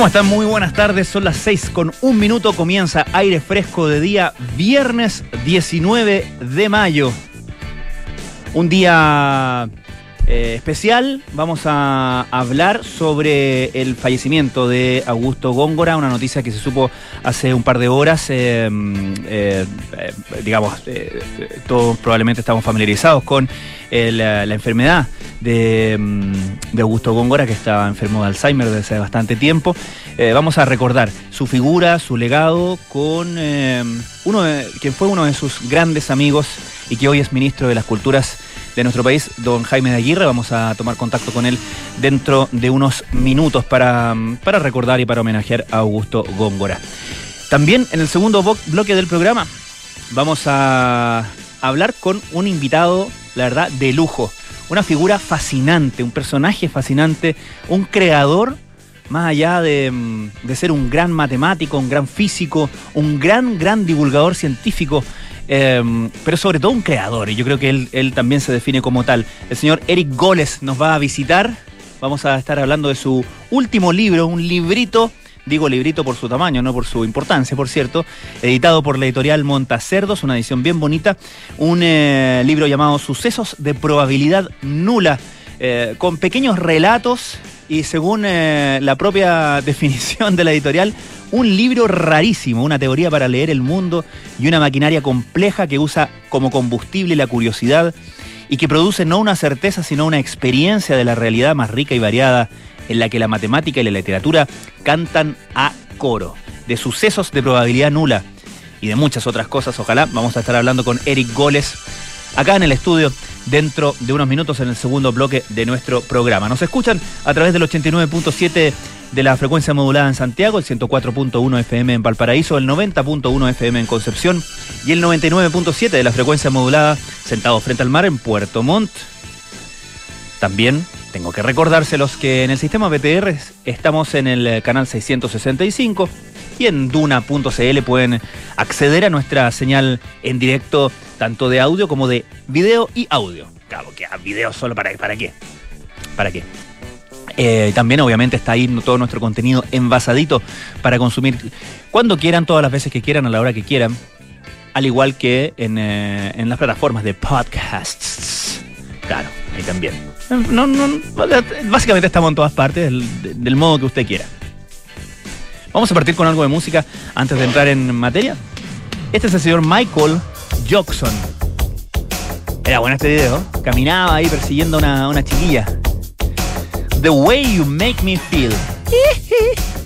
¿Cómo están? Muy buenas tardes. Son las 6 con un minuto. Comienza aire fresco de día, viernes 19 de mayo. Un día eh, especial. Vamos a hablar sobre el fallecimiento de Augusto Góngora, una noticia que se supo hace un par de horas. Eh, eh, digamos, todos probablemente estamos familiarizados con la, enfermedad de, de, Augusto Góngora, que estaba enfermo de Alzheimer desde hace bastante tiempo. vamos a recordar su figura, su legado con uno de, quien fue uno de sus grandes amigos y que hoy es ministro de las Culturas de nuestro país, don Jaime de Aguirre. Vamos a tomar contacto con él dentro de unos minutos para, para recordar y para homenajear a Augusto Góngora. También en el segundo bloque del programa vamos a hablar con un invitado, la verdad, de lujo. Una figura fascinante, un personaje fascinante, un creador más allá de, de, ser un gran matemático, un gran físico, un gran, gran divulgador científico, Em, pero sobre todo un creador, y yo creo que él, también se define como tal. El señor Eric Goles nos va a visitar. Vamos a estar hablando de su último libro, un librito digo librito por su tamaño, no por su importancia, por cierto, editado por la editorial Montacerdos, una edición bien bonita, un eh, libro llamado Sucesos de probabilidad nula, eh, con pequeños relatos y según eh, la propia definición de la editorial, un libro rarísimo, una teoría para leer el mundo y una maquinaria compleja que usa como combustible la curiosidad y que produce no una certeza, sino una experiencia de la realidad más rica y variada en la que la matemática y la literatura cantan a coro, de sucesos de probabilidad nula y de muchas otras cosas. Ojalá vamos a estar hablando con Eric Goles acá en el estudio dentro de unos minutos en el segundo bloque de nuestro programa. Nos escuchan a través del 89.7 de la frecuencia modulada en Santiago, el 104.1 FM en Valparaíso, el 90.1 FM en Concepción y el 99.7 de la frecuencia modulada sentado frente al mar en Puerto Montt. También tengo que recordárselos que en el sistema BTR estamos en el canal 665 y en duna.cl pueden acceder a nuestra señal en directo tanto de audio como de video y audio. Claro, que a video solo para, para qué. ¿Para qué? Eh, también obviamente está ahí todo nuestro contenido envasadito para consumir cuando quieran, todas las veces que quieran, a la hora que quieran, al igual que en, eh, las plataformas de podcasts. Claro, ahí también. Básicamente estamos en todas partes del modo que usted quiera. Vamos a partir con algo de música antes de entrar en materia. Este es el señor Michael Jackson. Era bueno este video. Caminaba ahí persiguiendo a una, una chiquilla. The Way You Make Me Feel.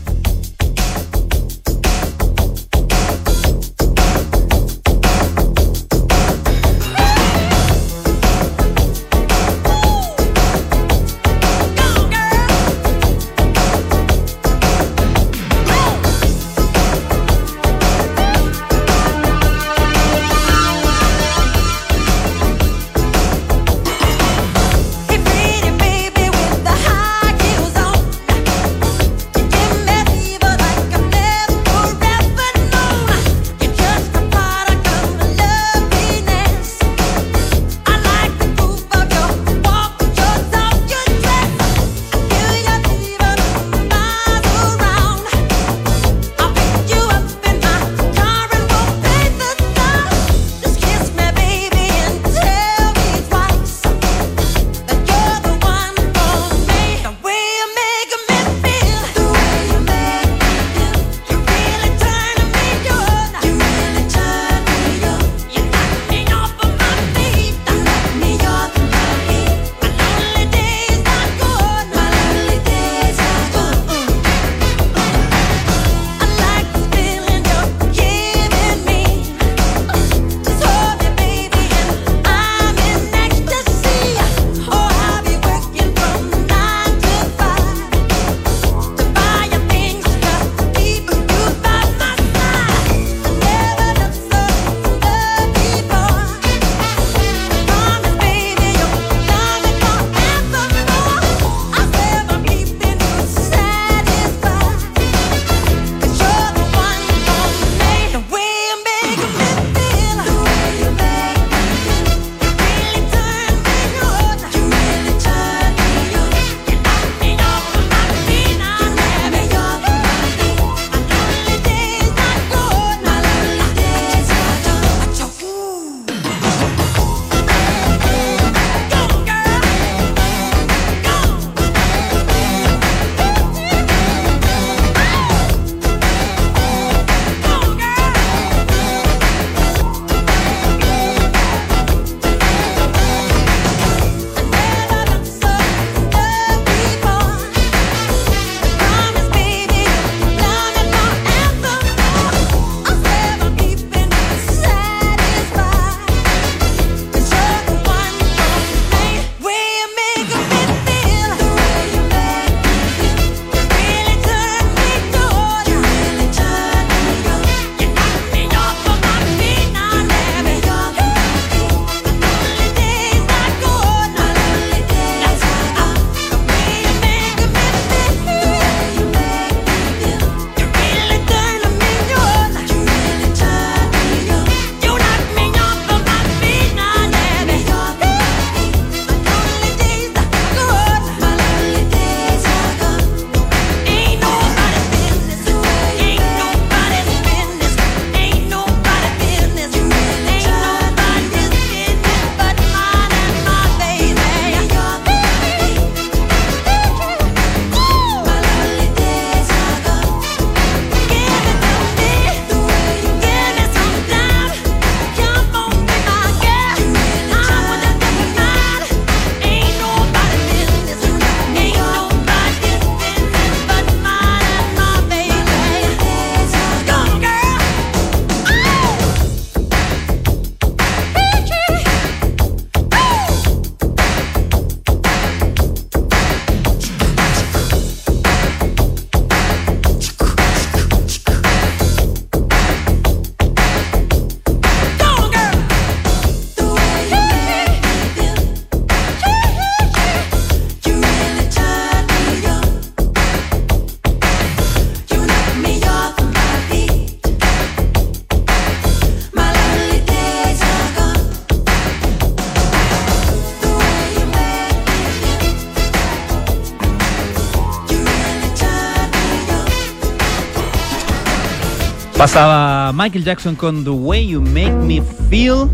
Pasaba Michael Jackson con The Way You Make Me Feel.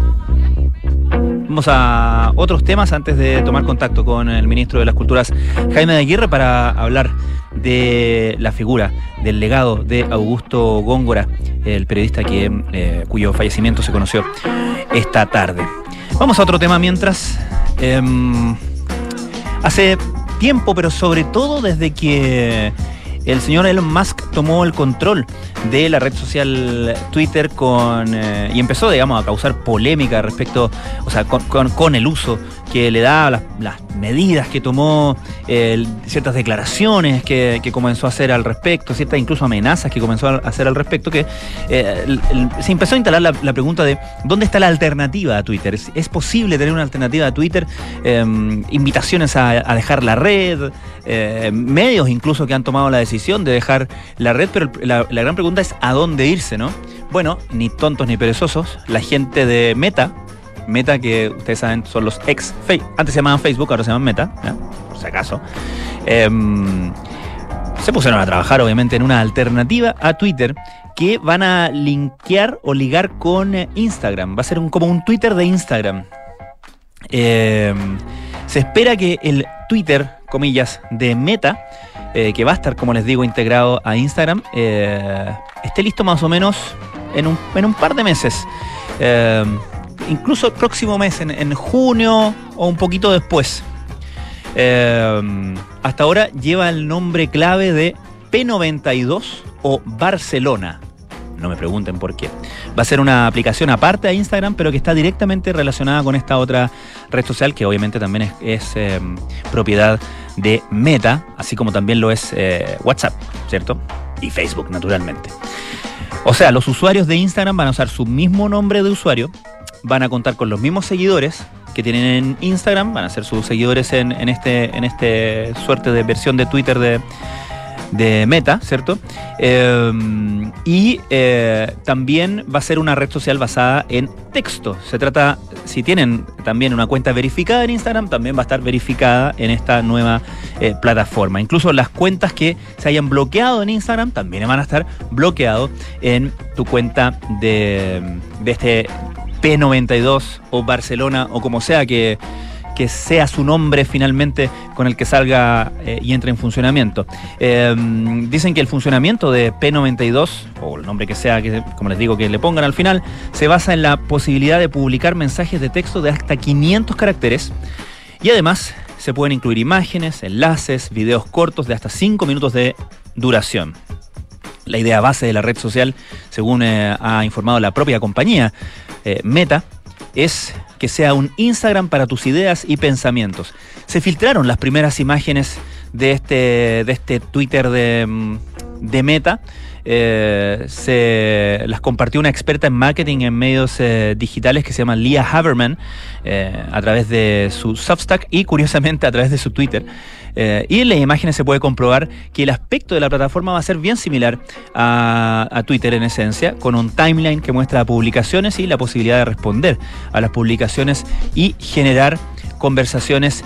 Vamos a otros temas antes de tomar contacto con el ministro de las Culturas, Jaime de Aguirre, para hablar de la figura, del legado de Augusto Góngora, el periodista eh, cuyo fallecimiento se conoció esta tarde. Vamos a otro tema mientras. Em, hace tiempo, pero sobre todo desde que el señor Elon Musk tomó el control de la red social Twitter con eh, y empezó, digamos, a causar polémica respecto, o sea, con, el uso que le da las, medidas que tomó, ciertas declaraciones que, comenzó a hacer al respecto, ciertas incluso amenazas que comenzó a hacer al respecto, que eh, se empezó a instalar la, pregunta de dónde está la alternativa a Twitter. ¿Es, posible tener una alternativa a Twitter? Em, invitaciones a, dejar la red, eh, medios incluso que han tomado la decisión de dejar la red, pero la, la gran pregunta es a dónde irse, ¿no? Bueno, ni tontos ni perezosos, la gente de Meta, Meta, que ustedes saben, son los ex Facebook. Antes se llamaban Facebook, ahora se llaman Meta, por si acaso. Em, se pusieron a trabajar, obviamente, en una alternativa a Twitter que van a linkear o ligar con eh, Instagram. Va a ser un, como un Twitter de Instagram. Em, se espera que el Twitter, comillas, de Meta, eh, que va a estar, como les digo, integrado a Instagram, eh, esté listo más o menos en un, en un par de meses. Em, incluso el próximo mes, en, junio o un poquito después. Eh, hasta ahora lleva el nombre clave de P92 o Barcelona. No me pregunten por qué. Va a ser una aplicación aparte de Instagram, pero que está directamente relacionada con esta otra red social, que obviamente también es, eh, propiedad de Meta, así como también lo es eh, WhatsApp, ¿cierto? Y Facebook, naturalmente. O sea, los usuarios de Instagram van a usar su mismo nombre de usuario, van a contar con los mismos seguidores que tienen en Instagram, van a ser sus seguidores en, este, en este suerte de versión de Twitter de, Meta, ¿cierto? Eh, y eh, también va a ser una red social basada en texto. Se trata, si tienen también una cuenta verificada en Instagram, también va a estar verificada en esta nueva eh, plataforma. Incluso las cuentas que se hayan bloqueado en Instagram también van a estar bloqueados en tu cuenta de, de este P92 o Barcelona o como sea que, sea su nombre finalmente con el que salga eh, y entre en funcionamiento. Em, dicen que el funcionamiento de P92, o el nombre que sea, que, como les digo, que le pongan al final, se basa en la posibilidad de publicar mensajes de texto de hasta 500 caracteres y además se pueden incluir imágenes, enlaces, videos cortos de hasta 5 minutos de duración. La idea base de la red social, según eh, ha informado la propia compañía, eh, Meta es que sea un Instagram para tus ideas y pensamientos. Se filtraron las primeras imágenes de este, de este Twitter de, mm, Meta. Eh, se las compartió una experta en marketing en medios eh, digitales que se llama Leah Haberman a través de su Substack y curiosamente a través de su Twitter. Eh, y en las imágenes se puede comprobar que el aspecto de la plataforma va a ser bien similar a, Twitter en esencia, con un timeline que muestra publicaciones y la posibilidad de responder a las publicaciones y generar conversaciones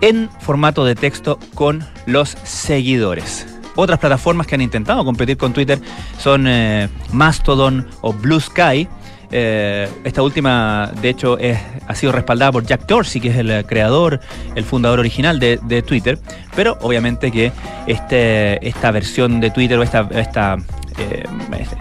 en formato de texto con los seguidores. Otras plataformas que han intentado competir con Twitter son eh, Mastodon o Blue Sky, eh, esta última, de hecho, ha sido respaldada por Jack Dorsey, que es el creador, el fundador original de, Twitter. Pero obviamente que este, esta versión de Twitter o esta, esta eh,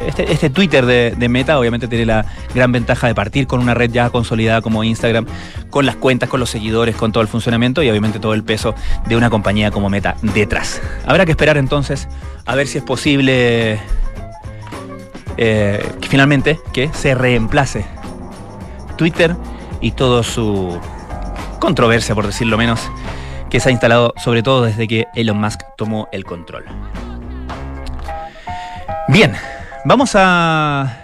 este, este, Twitter de, Meta obviamente tiene la gran ventaja de partir con una red ya consolidada como Instagram, con las cuentas, con los seguidores, con todo el funcionamiento y obviamente todo el peso de una compañía como Meta detrás. Habrá que esperar entonces a ver si es posible eh, finalmente que se reemplace Twitter y todo su controversia, por decirlo menos, que se ha instalado sobre todo desde que Elon Musk tomó el control. Bien, vamos a...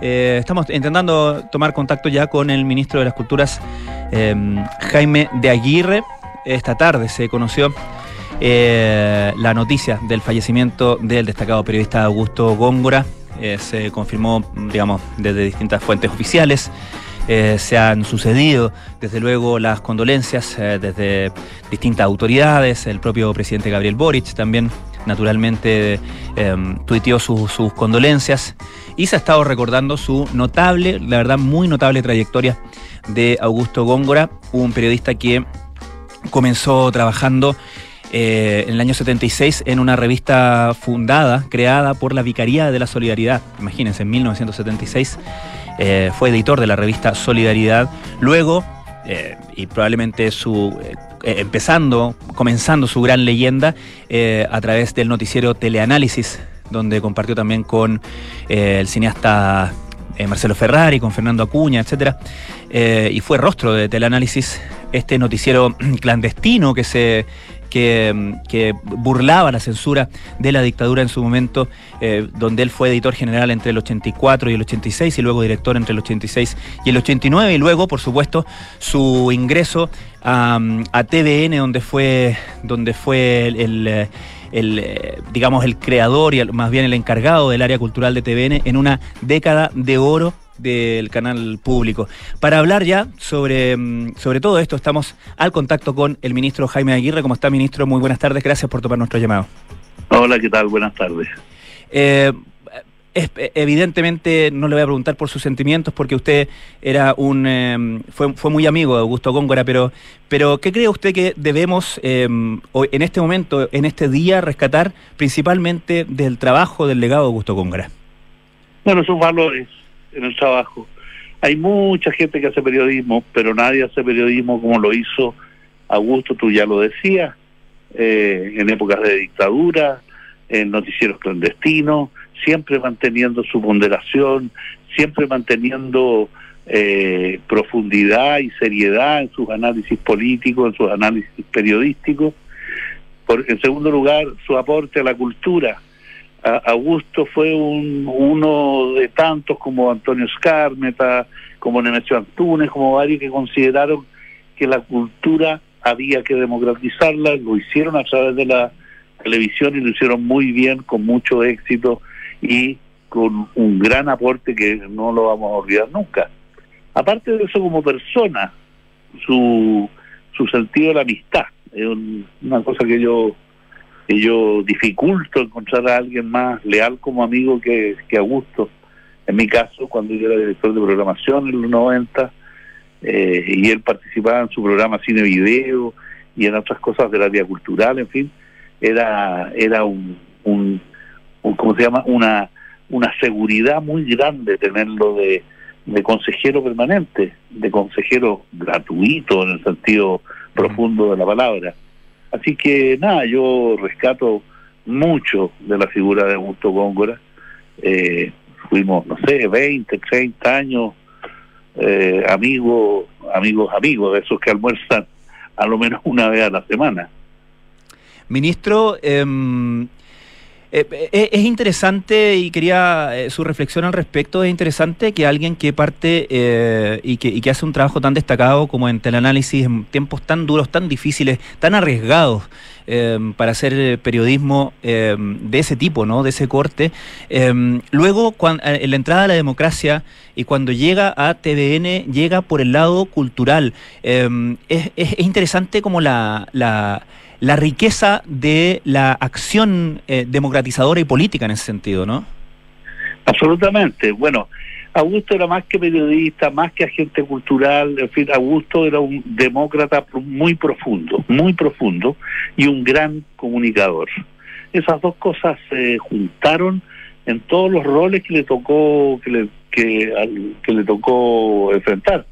Eh, estamos intentando tomar contacto ya con el ministro de las Culturas, em, Jaime de Aguirre. Esta tarde se conoció eh, la noticia del fallecimiento del destacado periodista Augusto Góngora. Eh, se confirmó, digamos, desde distintas fuentes oficiales. Eh, se han sucedido, desde luego, las condolencias desde distintas autoridades. El propio presidente Gabriel Boric también naturalmente tuiteó sus condolencias y se ha estado recordando su notable, la verdad muy notable trayectoria de Augusto Góngora, un periodista que comenzó trabajando eh, en el año 76 en una revista fundada, creada por la Vicaría de la Solidaridad. Imagínense, en 1976 eh, fue editor de la revista Solidaridad. Luego, eh, y probablemente su empezando, comenzando su gran leyenda a través del noticiero Teleanálisis, donde compartió también con el cineasta Marcelo Ferrari, con Fernando Acuña, etc. y fue rostro de Teleanálisis, este noticiero clandestino que se que, burlaba la censura de la dictadura en su momento, eh, donde él fue editor general entre el 84 y el 86 y luego director entre el 86 y el 89 y luego, por supuesto, su ingreso a, TVN, donde fue, donde fue el, el eh, digamos, el creador y más bien el encargado del área cultural de TVN en una década de oro del canal público. Para hablar ya sobre, mm, sobre todo esto, estamos al contacto con el ministro Jaime Aguirre. ¿Cómo está, ministro? Muy buenas tardes. Gracias por tomar nuestro llamado. Hola, ¿qué tal? Buenas tardes. Eh, evidentemente no le voy a preguntar por sus sentimientos porque usted era un em, fue, fue muy amigo de Augusto Góngora, pero pero ¿qué cree usted que debemos em, en este momento, en este día, rescatar principalmente del trabajo del legado de Augusto Góngora? Bueno, sus valores en el trabajo. Hay mucha gente que hace periodismo, pero nadie hace periodismo como lo hizo Augusto, tú ya lo decías, eh, en épocas de dictadura, en noticieros clandestinos, siempre manteniendo su ponderación, siempre manteniendo eh, profundidad y seriedad en sus análisis políticos, en sus análisis periodísticos. Por, en segundo lugar, su aporte a la cultura, Augusto fue un, uno de tantos como Antonio Escarmeta, como Nemesio Antunes, como varios que consideraron que la cultura había que democratizarla, lo hicieron a través de la televisión y lo hicieron muy bien, con mucho éxito y con un gran aporte que no lo vamos a olvidar nunca. Aparte de eso, como persona, su, su sentido de la amistad, es una cosa que yo yo dificulto encontrar a alguien más leal como amigo que, que Augusto. En mi caso, cuando yo era director de programación en los 90, eh, y él participaba en su programa Cine Video y en otras cosas del área cultural, en fin, era, era un, un, ¿cómo se llama? Una, una seguridad muy grande tenerlo de, de consejero permanente, de consejero gratuito en el sentido profundo de la palabra. Así que nada, yo rescato mucho de la figura de Augusto Góngora. Eh, fuimos, no sé, 20, 30 años eh, amigos, amigos, amigos, de esos que almuerzan a lo menos una vez a la semana. Ministro, eh, eh, eh, es interesante y quería eh, su reflexión al respecto. Es interesante que alguien que parte y, que, hace un trabajo tan destacado como en teleanálisis en tiempos tan duros, tan difíciles, tan arriesgados para hacer periodismo de ese tipo, ¿no? De ese corte. luego, cuando, en la entrada a la democracia y cuando llega a TVN, llega por el lado cultural. Es, es, interesante como la riqueza de la acción eh, democratizadora y política en ese sentido, ¿no? Absolutamente. Bueno, Augusto era más que periodista, más que agente cultural, en fin, Augusto era un demócrata muy profundo, muy profundo y un gran comunicador. Esas dos cosas se juntaron en todos los roles que le tocó que le, que le tocó enfrentar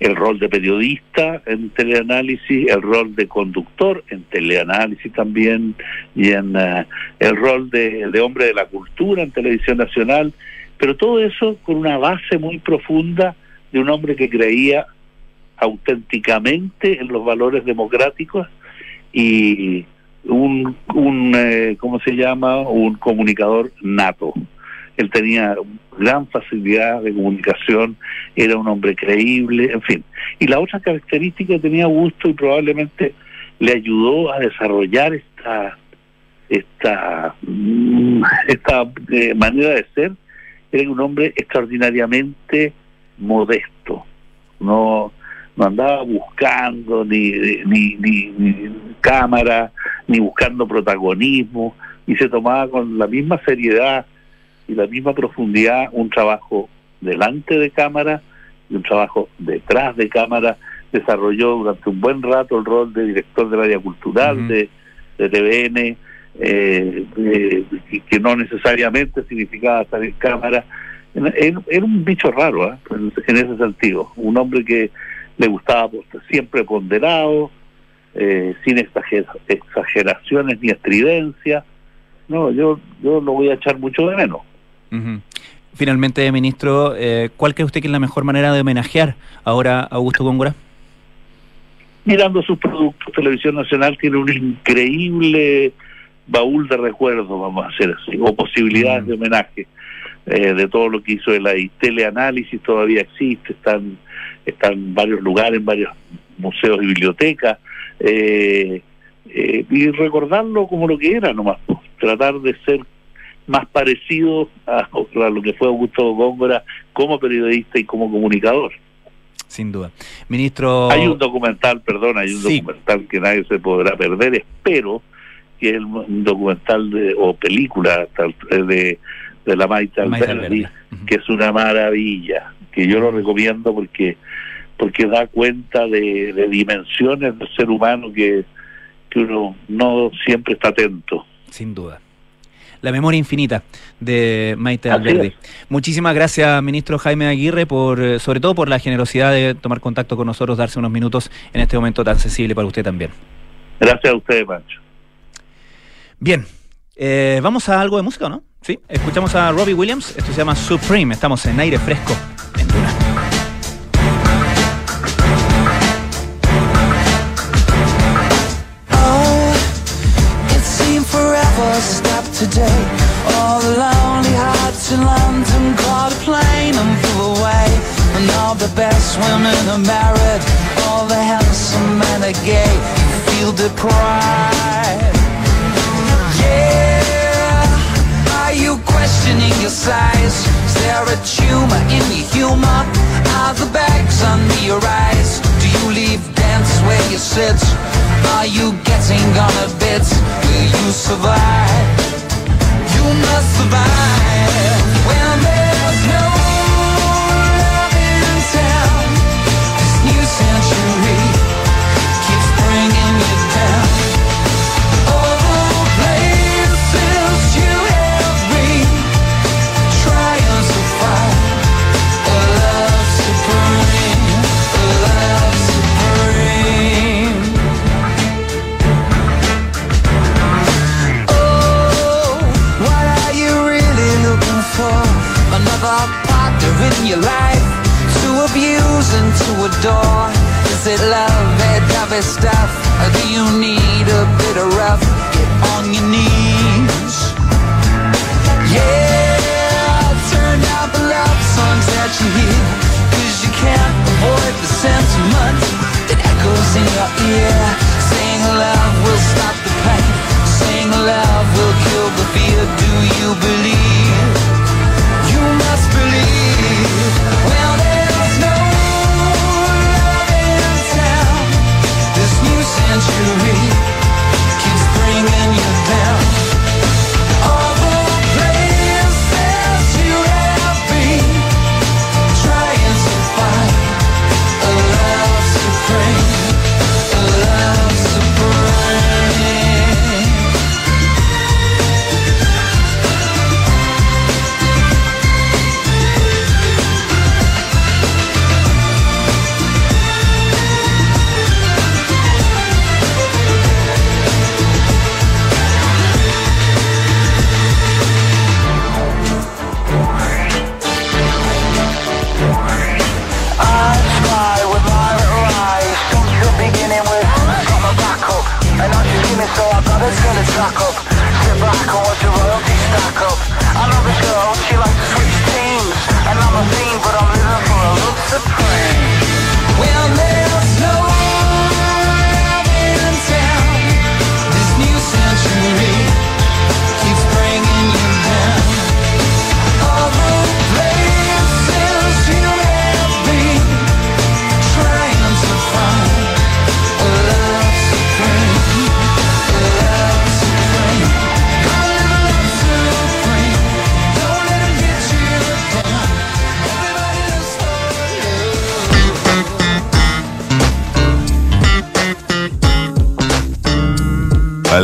el rol de periodista en teleanálisis, el rol de conductor en teleanálisis también, y en eh, el rol de, hombre de la cultura en televisión nacional, pero todo eso con una base muy profunda de un hombre que creía auténticamente en los valores democráticos y un, un eh, ¿cómo se llama? Un comunicador nato. Él tenía gran facilidad de comunicación, era un hombre creíble, en fin. Y la otra característica que tenía gusto y probablemente le ayudó a desarrollar esta esta mm, esta eh, manera de ser era un hombre extraordinariamente modesto no no andaba buscando ni, ni, ni cámara ni buscando protagonismo y se tomaba con la misma seriedad y la misma profundidad un trabajo delante de cámara y un trabajo detrás de cámara. Desarrolló durante un buen rato el rol de director del área cultural de, de TVN, eh, eh, que no necesariamente significaba estar en cámara. Era, un bicho raro ¿eh? en, ese sentido, un hombre que le gustaba siempre ponderado, eh, sin exageraciones ni estridencia. No, yo, yo lo voy a echar mucho de menos. Finalmente, ministro, eh, ¿cuál cree usted que es la mejor manera de homenajear ahora a Augusto Góngora? Mirando sus productos, Televisión Nacional tiene un increíble baúl de recuerdos, vamos a hacer así, o posibilidades de homenaje eh, de todo lo que hizo el ahí. Teleanálisis todavía existe, están, están en varios lugares, en varios museos y bibliotecas, eh, y recordarlo como lo que era nomás, pues, tratar de ser más parecido a, lo que fue Augusto Góngora como periodista y como comunicador. Sin duda. Ministro... Hay un documental, perdón, hay un documental que nadie se podrá perder, espero que es un documental de, o película de, de la Maita Alberdi, que es una maravilla, que yo lo recomiendo porque porque da cuenta de, de dimensiones del ser humano que, que uno no siempre está atento. Sin duda. La memoria infinita de Maite Alberdi. Muchísimas gracias, ministro Jaime Aguirre, por eh, sobre todo por la generosidad de tomar contacto con nosotros, darse unos minutos en este momento tan sensible para usted también. Gracias a usted, Pancho. Bien, eh, vamos a algo de música, ¿no? Sí, escuchamos a Robbie Williams, esto se llama Supreme, estamos en aire fresco en Duna. Today. All the lonely hearts in London caught a plane and flew away. And all the best women are married. All the handsome men are gay. Feel deprived. Yeah. Are you questioning your size? Is there a tumor in your humor? Are the bags under your eyes? Do you leave dance where you sit? Are you getting on a bit? Will you survive?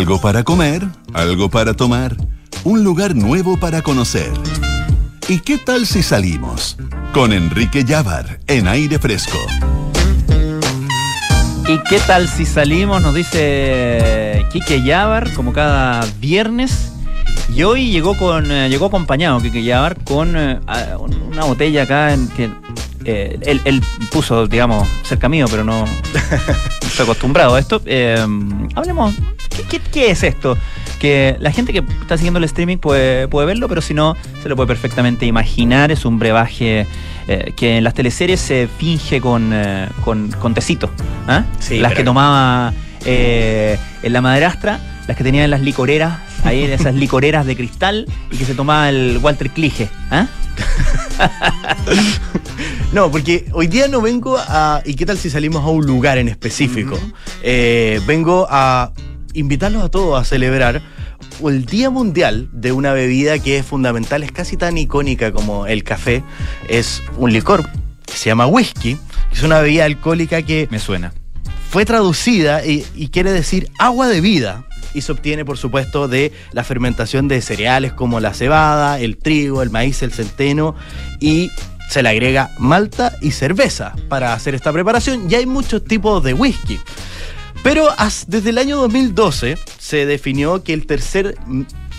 Algo para comer, algo para tomar, un lugar nuevo para conocer. ¿Y qué tal si salimos? Con Enrique Llávar en aire fresco. ¿Y qué tal si salimos? Nos dice Quique Llávar, como cada viernes. Y hoy llegó con eh, llegó acompañado Quique Llávar con eh, una botella acá en que eh, él, puso, digamos, cerca mío, pero no, estoy acostumbrado a esto. hablemos, ¿qué, es esto? Que la gente que está siguiendo el streaming puede, puede verlo, pero si no, se lo puede perfectamente imaginar. Es un brebaje que en las teleseries se finge con, con, con tecito. ¿ah? las que tomaba en la madrastra, las que tenía en las licoreras ahí en esas licoreras de cristal y que se tomaba el Walter Clige. ¿ah? no, porque hoy día no vengo a. ¿Y qué tal si salimos a un lugar en específico? Eh, vengo a invitarlos a todos a celebrar el Día Mundial de una bebida que es fundamental, es casi tan icónica como el café. Es un licor que se llama whisky, que es una bebida alcohólica que. Me suena. Fue traducida y quiere decir agua de vida y se obtiene, por supuesto, de la fermentación de cereales como la cebada, el trigo, el maíz, el centeno y se le agrega malta y cerveza para hacer esta preparación y hay muchos tipos de whisky. Pero desde el año 2012 se definió que el tercer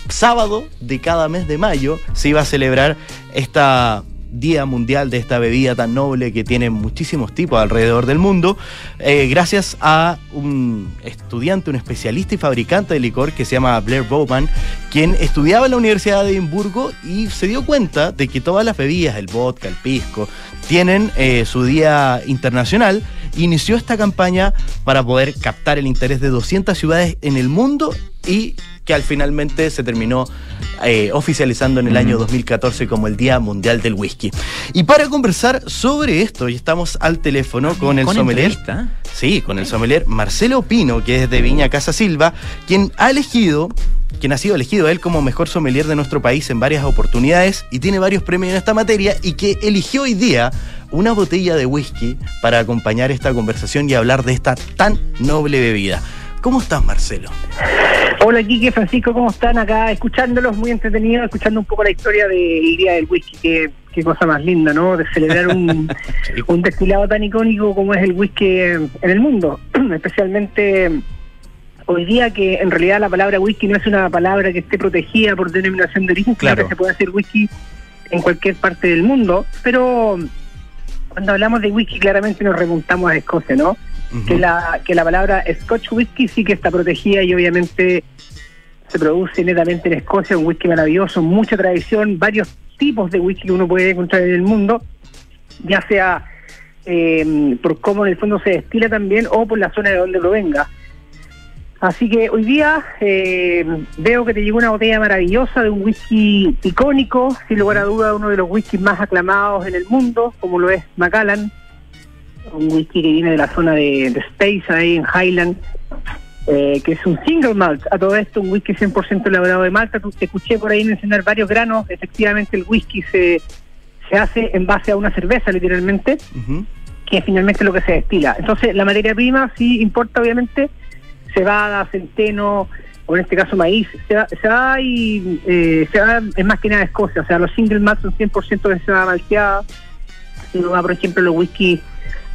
sábado de cada mes de mayo se iba a celebrar esta Día Mundial de esta bebida tan noble que tiene muchísimos tipos alrededor del mundo, eh, gracias a un estudiante, un especialista y fabricante de licor que se llama Blair Bowman, quien estudiaba en la Universidad de Edimburgo y se dio cuenta de que todas las bebidas, el vodka, el pisco, tienen eh, su día internacional. Inició esta campaña para poder captar el interés de 200 ciudades en el mundo y que al finalmente se terminó eh, oficializando en el año 2014 como el Día Mundial del Whisky. Y para conversar sobre esto, y estamos al teléfono con el sommelier. Sí, con el sommelier Marcelo Pino, que es de Viña Casa Silva, quien ha elegido quien ha sido elegido él como mejor sommelier de nuestro país en varias oportunidades y tiene varios premios en esta materia y que eligió hoy día una botella de whisky para acompañar esta conversación y hablar de esta tan noble bebida. ¿Cómo estás, Marcelo? Hola, Kike, Francisco, ¿cómo están acá? Escuchándolos, muy entretenidos, escuchando un poco la historia del Día del Whisky, que qué cosa más linda, ¿no? De celebrar un, un destilado tan icónico como es el whisky en el mundo, especialmente hoy día que en realidad la palabra whisky no es una palabra que esté protegida por denominación de origen, claro que se puede hacer whisky en cualquier parte del mundo, pero cuando hablamos de whisky claramente nos remontamos a Escocia, ¿no? Que, la, que la palabra Scotch Whisky sí que está protegida y obviamente se produce netamente en Escocia, un whisky maravilloso, mucha tradición, varios tipos de whisky que uno puede encontrar en el mundo, ya sea eh, por cómo en el fondo se destila también o por la zona de donde provenga. Así que hoy día eh, veo que te llegó una botella maravillosa de un whisky icónico, sin lugar a duda uno de los whiskies más aclamados en el mundo, como lo es Macallan, un whisky que viene de la zona de, Space, ahí en Highland, eh, que es un single malt. A todo esto, un whisky 100% elaborado de Malta. Te escuché por ahí mencionar varios granos. Efectivamente, el whisky se, se hace en base a una cerveza, literalmente, que finalmente es lo que se destila. Entonces, la materia prima sí importa, obviamente, cebada, centeno, o en este caso maíz. Se va, se va y eh, se va, es más que nada Escocia. O sea, los single malt son 100% de cebada malteada. Si uno va, por ejemplo, los whisky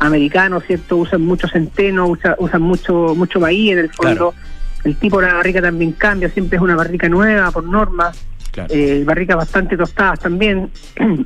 americanos, ¿cierto? Usan mucho centeno, usan, mucho mucho maíz en el fondo. El tipo de la barrica también cambia, siempre es una barrica nueva por norma. Eh, barricas bastante tostadas también.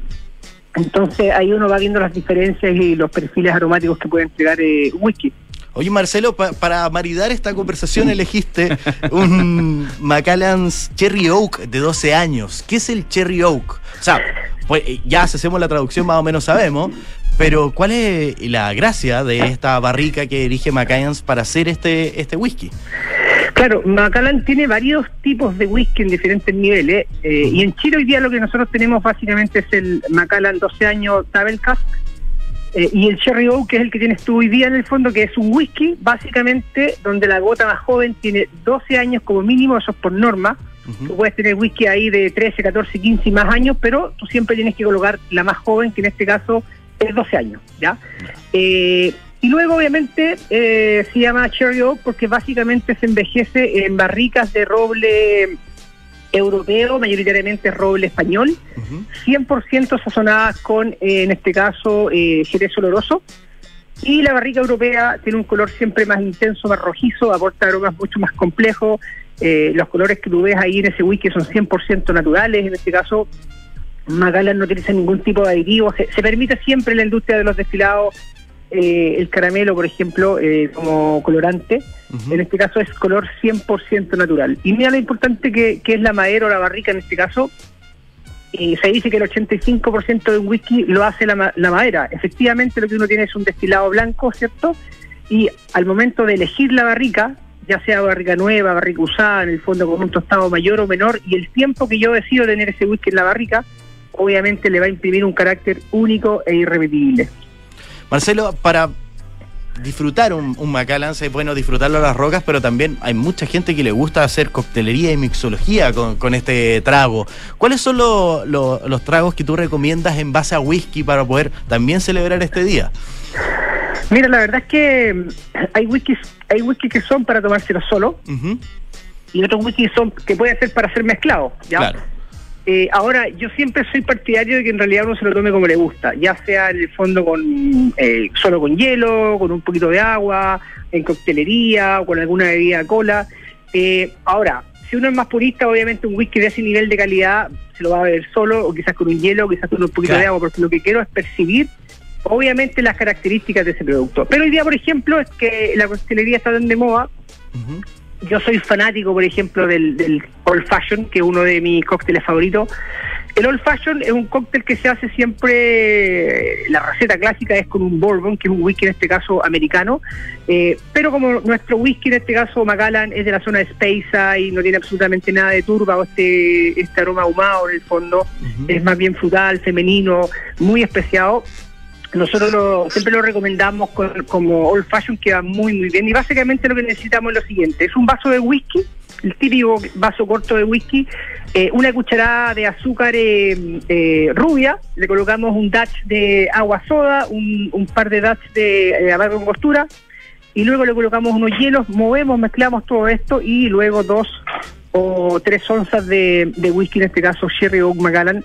Entonces ahí uno va viendo las diferencias y los perfiles aromáticos que puede entregar eh, whisky. Oye, Marcelo, para maridar esta conversación elegiste un Macallan's Cherry Oak de 12 años. ¿Qué es el Cherry Oak? O sea, pues ya si hacemos la traducción más o menos sabemos, pero, ¿cuál es la gracia de esta barrica que dirige Macallan para hacer este, este whisky? Claro, Macallan tiene varios tipos de whisky en diferentes niveles. Eh, y en Chile hoy día lo que nosotros tenemos básicamente es el Macallan 12 años Table Cask. Eh, y el Cherry Oak, que es el que tienes tú hoy día en el fondo, que es un whisky, básicamente, donde la gota más joven tiene 12 años como mínimo, eso es por norma. Tú puedes tener whisky ahí de 13, 14, 15 y más años, pero tú siempre tienes que colocar la más joven, que en este caso es 12 años, ¿ya? Eh, Y luego, obviamente, eh, se llama Cherry Oak porque básicamente se envejece en barricas de roble europeo, mayoritariamente roble español, 100% sazonadas con, eh, en este caso, eh, jerez oloroso. Y la barrica europea tiene un color siempre más intenso, más rojizo, aporta aromas mucho más complejos. Eh, los colores que tú ves ahí en ese whisky son 100% naturales. En este caso, Macallan no utiliza ningún tipo de aditivo. Se, se permite siempre en la industria de los destilados eh, el caramelo, por ejemplo, eh, como colorante. En este caso es color 100% natural. Y mira lo importante que, que es la madera o la barrica en este caso. Y se dice que el 85% de un whisky lo hace la, la madera. Efectivamente, lo que uno tiene es un destilado blanco, ¿cierto? Y al momento de elegir la barrica, ya sea barrica nueva, barrica usada, en el fondo con un tostado mayor o menor, y el tiempo que yo decido tener ese whisky en la barrica, obviamente le va a imprimir un carácter único e irrepetible. Marcelo, para disfrutar un, un Macallan, es bueno disfrutarlo a las rocas, pero también hay mucha gente que le gusta hacer coctelería y mixología con, con este trago. ¿Cuáles son lo- lo- los tragos que tú recomiendas en base a whisky para poder también celebrar este día? Mira, la verdad es que mm, hay whiskies, hay whiskies que son para tomárselo solo y otros whiskies son que pueden ser para ser mezclados, ¿ya? Claro. Eh, ahora, yo siempre soy partidario de que en realidad uno se lo tome como le gusta, ya sea en el fondo con eh, solo con hielo, con un poquito de agua, en coctelería o con alguna bebida cola. Eh, ahora, si uno es más purista, obviamente un whisky de ese nivel de calidad se lo va a beber solo, o quizás con un hielo, o quizás con un poquito Claro. de agua, porque lo que quiero es percibir, obviamente, las características de ese producto. Pero hoy día, por ejemplo, es que la coctelería está tan de moda. Yo soy fanático, por ejemplo, del, del Old Fashion, que es uno de mis cócteles favoritos. El Old Fashion es un cóctel que se hace siempre, la receta clásica es con un bourbon, que es un whisky en este caso americano, eh, pero como nuestro whisky en este caso Macallan es de la zona de Speyside y no tiene absolutamente nada de turba o este, este aroma ahumado en el fondo, es más bien frutal, femenino, muy especiado. Nosotros lo- siempre lo recomendamos con- como old fashion que va muy muy bien. Y básicamente lo que necesitamos es lo siguiente, es un vaso de whisky, el típico vaso corto de whisky, eh, una cucharada de azúcar eh, eh, rubia, le colocamos un dash de agua soda, un, par de dash de eh, amargo angostura y luego le colocamos unos hielos, movemos, mezclamos todo esto y luego dos o tres onzas de, de whisky, en este caso Sherry Oak Macallan,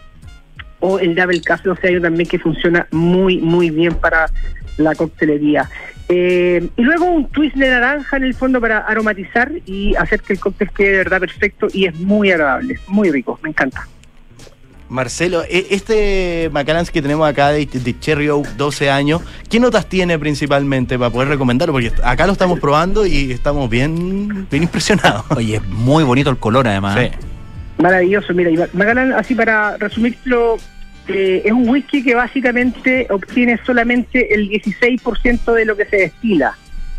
o el Double Cask 12 años también que funciona muy, muy bien para la coctelería. Eh, y luego un twist de naranja en el fondo para aromatizar y hacer que el cóctel quede de verdad perfecto y es muy agradable, muy rico, me encanta. Marcelo, e- este Macallan que tenemos acá de, de Cherry Oak 12 años, ¿qué notas tiene principalmente para poder recomendarlo? Porque acá lo estamos probando y estamos bien, bien impresionados. Oye, es muy bonito el color además. ¿eh? Maravilloso, mira, y Macallan, así para resumirlo, eh, es un whisky que básicamente obtiene solamente el 16% de lo que se destila.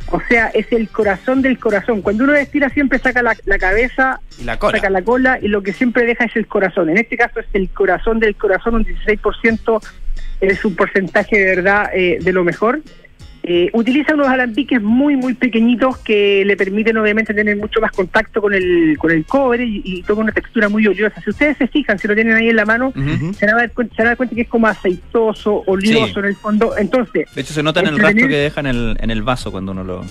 O sea, es el corazón del corazón. Cuando uno destila siempre saca la, la cabeza, Y la cola. saca la cola y lo que siempre deja es el corazón. En este caso es el corazón del corazón, un 16% es un porcentaje de verdad eh, de lo mejor. Eh, utiliza unos alambiques muy, muy pequeñitos que le permiten obviamente tener mucho más contacto con el, con el cobre y, y toma una textura muy oleosa. Si ustedes se fijan, si lo tienen ahí en la mano, se van a dar cuenta, se van a dar cuenta que es como aceitoso, oleoso Sí. en el fondo. Entonces, De hecho, se nota en el rastro que deja en el, en el vaso cuando uno lo.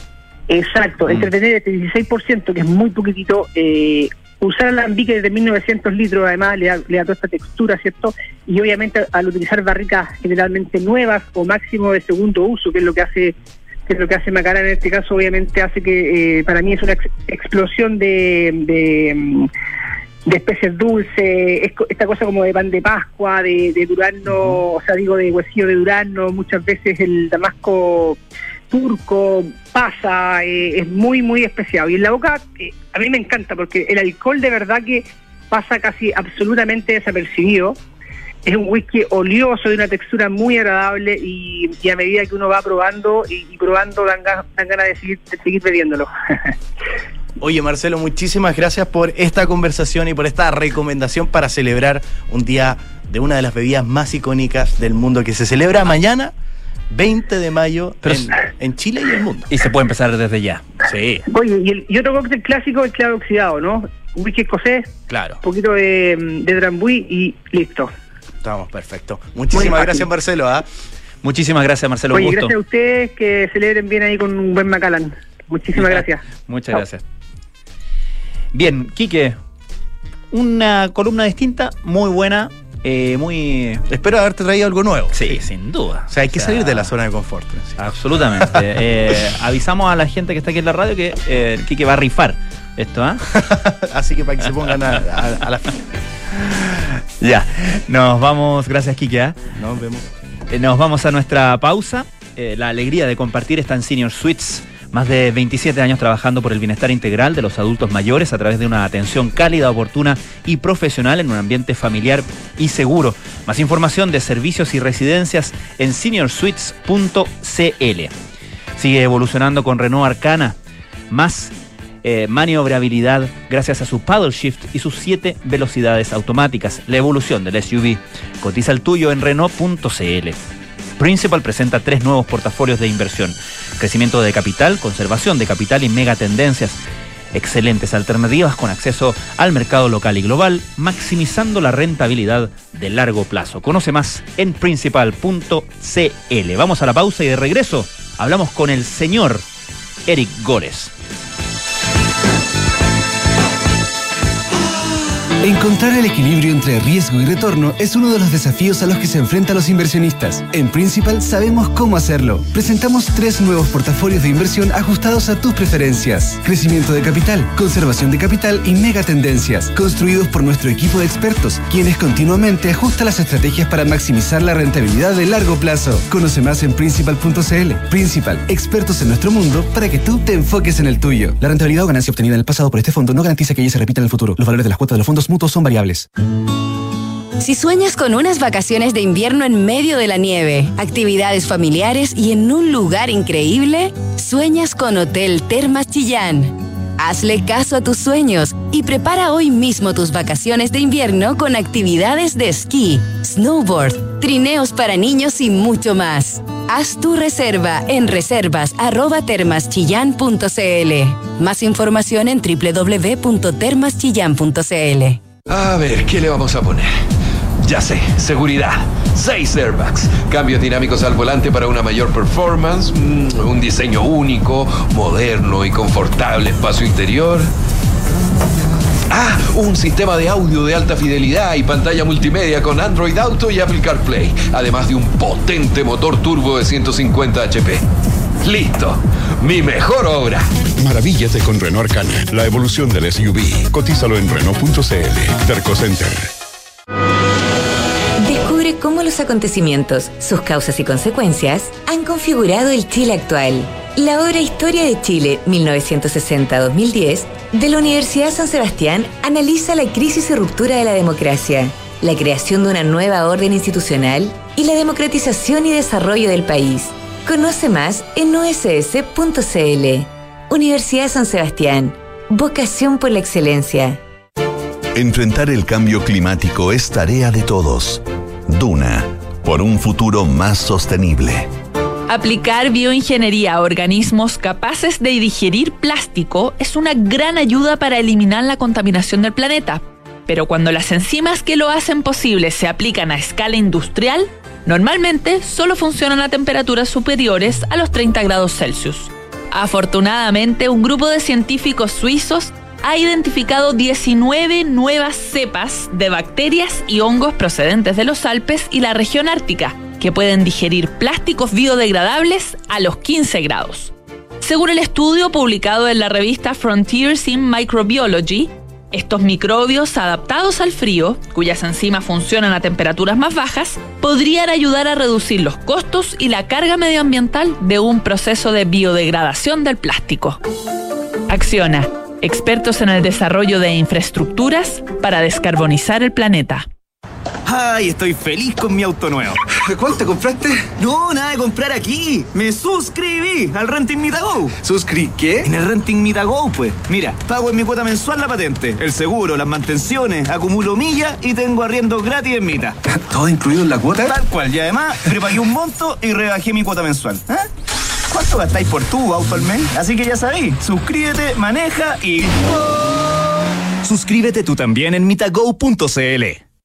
Exacto, Mm. entretener este 16%, que es muy poquitito, eh, usar alambique de 1900 litros, además le da, le da toda esta textura, ¿cierto? Y obviamente al utilizar barricas generalmente nuevas o máximo de segundo uso, que es lo que hace que es lo que hace Macara en este caso, obviamente hace que eh, para mí es una ex- explosión de, de, de especies dulces, es co- esta cosa como de pan de Pascua, de, de durazno, o sea, digo de huesillo de durazno, muchas veces el damasco turco, pasa, eh, es muy, muy especial. Y en la boca, eh, a mí me encanta porque el alcohol de verdad que pasa casi absolutamente desapercibido. Es un whisky oleoso, de una textura muy agradable y, a medida que uno va probando y, y probando dan, ga- dan ganas seguir, de seguir bebiéndolo. Oye, Marcelo, muchísimas gracias por esta conversación y por esta recomendación para celebrar un día de una de las bebidas más icónicas del mundo que se celebra mañana, 20 de mayo, Pero en, en Chile y el mundo. Y se puede empezar desde ya. Sí, Oye, y, el- y otro cóctel clásico, el clavo oxidado, ¿no? Un whisky escocés, claro. un poquito de, de drambuie y listo. Estamos perfectos. Muchísimas gracias, Marcelo. ¿ah? Muchísimas gracias, Marcelo. Oye, un gusto. gracias a ustedes, que celebren bien ahí con un buen Macallan. Muchísimas gracias. Muchas Chao. gracias. Bien, Quique, una columna distinta, muy buena, eh, muy... Espero haberte traído algo nuevo. Sí, sin duda. O sea, hay que salir de la zona de confort. ¿sí? Absolutamente. Eh, avisamos a la gente que está aquí en la radio que eh, el Quique va a rifar esto, ¿ah? Así que para que se pongan a, a- a la Ya, nos vamos, gracias Quique, ¿ah? Nos vemos. Eh, Nos vamos a nuestra pausa. Eh, la alegría de compartir está en Senior Suites. Más de 27 años trabajando por el bienestar integral de los adultos mayores a través de una atención cálida, oportuna y profesional en un ambiente familiar y seguro. Más información de servicios y residencias en seniorsuites.cl. Sigue evolucionando con Renault Arcana. Más eh, maniobrabilidad gracias a su paddle shift y sus 7 velocidades automáticas. La evolución del SUV. Cotiza el tuyo en Renault.cl. Principal presenta tres nuevos portafolios de inversión. Crecimiento de capital, conservación de capital y megatendencias. Excelentes alternativas con acceso al mercado local y global, maximizando la rentabilidad de largo plazo. Conoce más en principal.cl. Vamos a la pausa y de regreso hablamos con el señor Eric Gores. Encontrar el equilibrio entre riesgo y retorno es uno de los desafíos a los que se enfrentan los inversionistas. En Principal sabemos cómo hacerlo. Presentamos tres nuevos portafolios de inversión ajustados a tus preferencias. Crecimiento de capital, conservación de capital y megatendencias, construidos por nuestro equipo de expertos, quienes continuamente ajustan las estrategias para maximizar la rentabilidad de largo plazo. Conoce más en principal.cl. Principal, expertos en nuestro mundo para que tú te enfoques en el tuyo. La rentabilidad o ganancia obtenida en el pasado por este fondo no garantiza que ella se repita en el futuro. Los valores de las cuotas de los fondos mutuos son variables. Si sueñas con unas vacaciones de invierno en medio de la nieve, actividades familiares y en un lugar increíble, sueñas con Hotel Termas Chillán. Hazle caso a tus sueños y prepara hoy mismo tus vacaciones de invierno con actividades de esquí, snowboard, trineos para niños y mucho más. Haz tu reserva en reservas@termaschillan.cl. Más información en www.termaschillan.cl. A ver, ¿qué le vamos a poner? Ya sé, seguridad. Seis airbags, cambios dinámicos al volante para una mayor performance, mm, un diseño único, moderno y confortable espacio interior. Ah, un sistema de audio de alta fidelidad y pantalla multimedia con Android Auto y Apple CarPlay, además de un potente motor turbo de 150 HP. Listo, mi mejor obra. Maravíllate con Renault Arcana, la evolución del SUV. Cotízalo en Renault.cl. Terco Center. Descubre cómo los acontecimientos, sus causas y consecuencias han configurado el Chile actual. La obra Historia de Chile 1960-2010 de la Universidad San Sebastián analiza la crisis y ruptura de la democracia, la creación de una nueva orden institucional y la democratización y desarrollo del país. Conoce más en uss.cl. Universidad San Sebastián. Vocación por la excelencia. Enfrentar el cambio climático es tarea de todos. Duna, por un futuro más sostenible. Aplicar bioingeniería a organismos capaces de digerir plástico es una gran ayuda para eliminar la contaminación del planeta. Pero cuando las enzimas que lo hacen posible se aplican a escala industrial, normalmente solo funcionan a temperaturas superiores a los 30 grados Celsius. Afortunadamente, un grupo de científicos suizos ha identificado 19 nuevas cepas de bacterias y hongos procedentes de los Alpes y la región ártica, que pueden digerir plásticos biodegradables a los 15 grados. Según el estudio publicado en la revista Frontiers in Microbiology, estos microbios adaptados al frío, cuyas enzimas funcionan a temperaturas más bajas, podrían ayudar a reducir los costos y la carga medioambiental de un proceso de biodegradación del plástico. Acciona, expertos en el desarrollo de infraestructuras para descarbonizar el planeta. Ay, estoy feliz con mi auto nuevo. ¿Cuál te compraste? No, nada de comprar aquí. Me suscribí al Renting Mitago. ¿Suscri qué? En el Renting Mitago, pues. Mira, pago en mi cuota mensual la patente, el seguro, las mantenciones, acumulo millas y tengo arriendo gratis en Mita. ¿Todo incluido en la cuota? Tal cual. Y además, prepagué un monto y rebajé mi cuota mensual. ¿Eh? ¿Cuánto gastáis por tu auto al mes? Así que ya sabéis, suscríbete, maneja y... Suscríbete tú también en mitago.cl.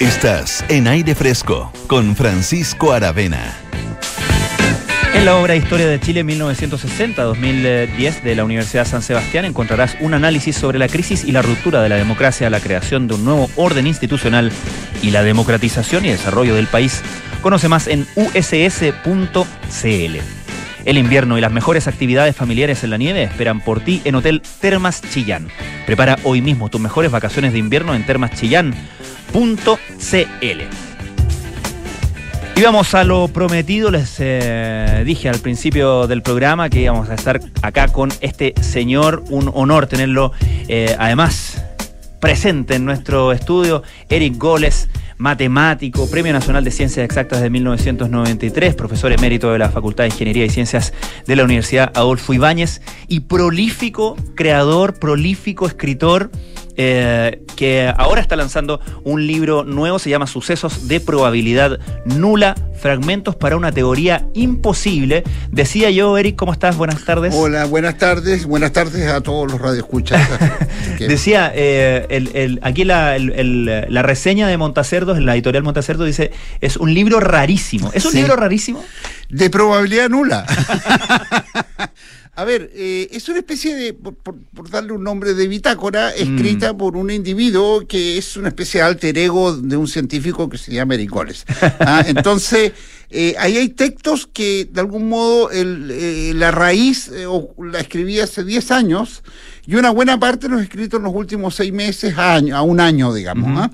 Estás en aire fresco con Francisco Aravena. En la obra Historia de Chile 1960-2010 de la Universidad San Sebastián encontrarás un análisis sobre la crisis y la ruptura de la democracia, la creación de un nuevo orden institucional y la democratización y desarrollo del país. Conoce más en uss.cl. El invierno y las mejores actividades familiares en la nieve esperan por ti en Hotel Termas Chillán. Prepara hoy mismo tus mejores vacaciones de invierno en Termas Chillán .cl. Y vamos a lo prometido, les eh, dije al principio del programa que íbamos a estar acá con este señor, un honor tenerlo eh, además presente en nuestro estudio, Eric Goles, matemático, Premio Nacional de Ciencias Exactas de 1993, profesor emérito de la Facultad de Ingeniería y Ciencias de la Universidad Adolfo Ibáñez y prolífico creador, prolífico escritor eh, que ahora está lanzando un libro nuevo, se llama Sucesos de Probabilidad Nula, Fragmentos para una Teoría Imposible. Decía yo, Eric, ¿cómo estás? Buenas tardes. Hola, buenas tardes, buenas tardes a todos los radioescuchas. Decía, eh, el, aquí la, la, reseña de Montacerdos, en la editorial Montacerdos, dice, es un libro rarísimo. ¿Es un libro rarísimo? De probabilidad nula. A ver, eh, es una especie de, por, darle un nombre de bitácora, mm. escrita por un individuo que es una especie de alter ego de un científico que se llama Eric ¿ah? entonces, eh, ahí hay textos que de algún modo eh, la raíz la escribí hace 10 años y una buena parte los escritos en los últimos seis meses a, año, a un año, digamos.